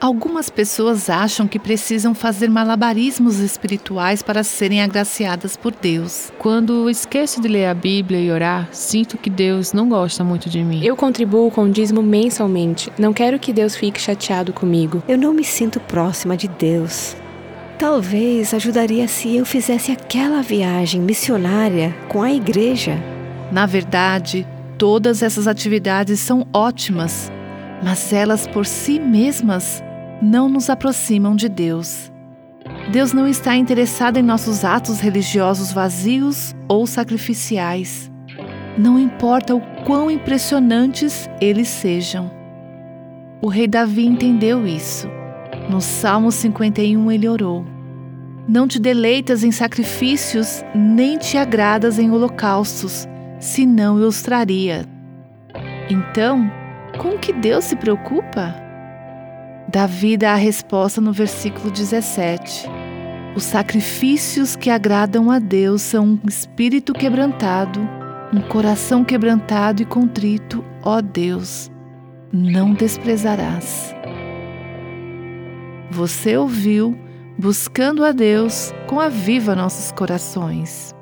Algumas pessoas acham que precisam fazer malabarismos espirituais para serem agraciadas por Deus. Quando esqueço de ler a Bíblia e orar, sinto que Deus não gosta muito de mim. Eu contribuo com o dízimo mensalmente. Não quero que Deus fique chateado comigo. Eu não me sinto próxima de Deus. Talvez ajudaria se eu fizesse aquela viagem missionária com a igreja. Na verdade, todas essas atividades são ótimas, mas elas por si mesmas não nos aproximam de Deus. Deus não está interessado em nossos atos religiosos vazios ou sacrificiais. Não importa o quão impressionantes eles sejam. O rei Davi entendeu isso. No Salmo 51 ele orou: Não te deleitas em sacrifícios, nem te agradas em holocaustos, senão eu os traria. Então, com que Deus se preocupa? Davi dá a resposta no versículo 17. Os sacrifícios que agradam a Deus são um espírito quebrantado, um coração quebrantado e contrito, ó Deus, não desprezarás. Você ouviu Buscando a Deus com a Viva Nossos Corações.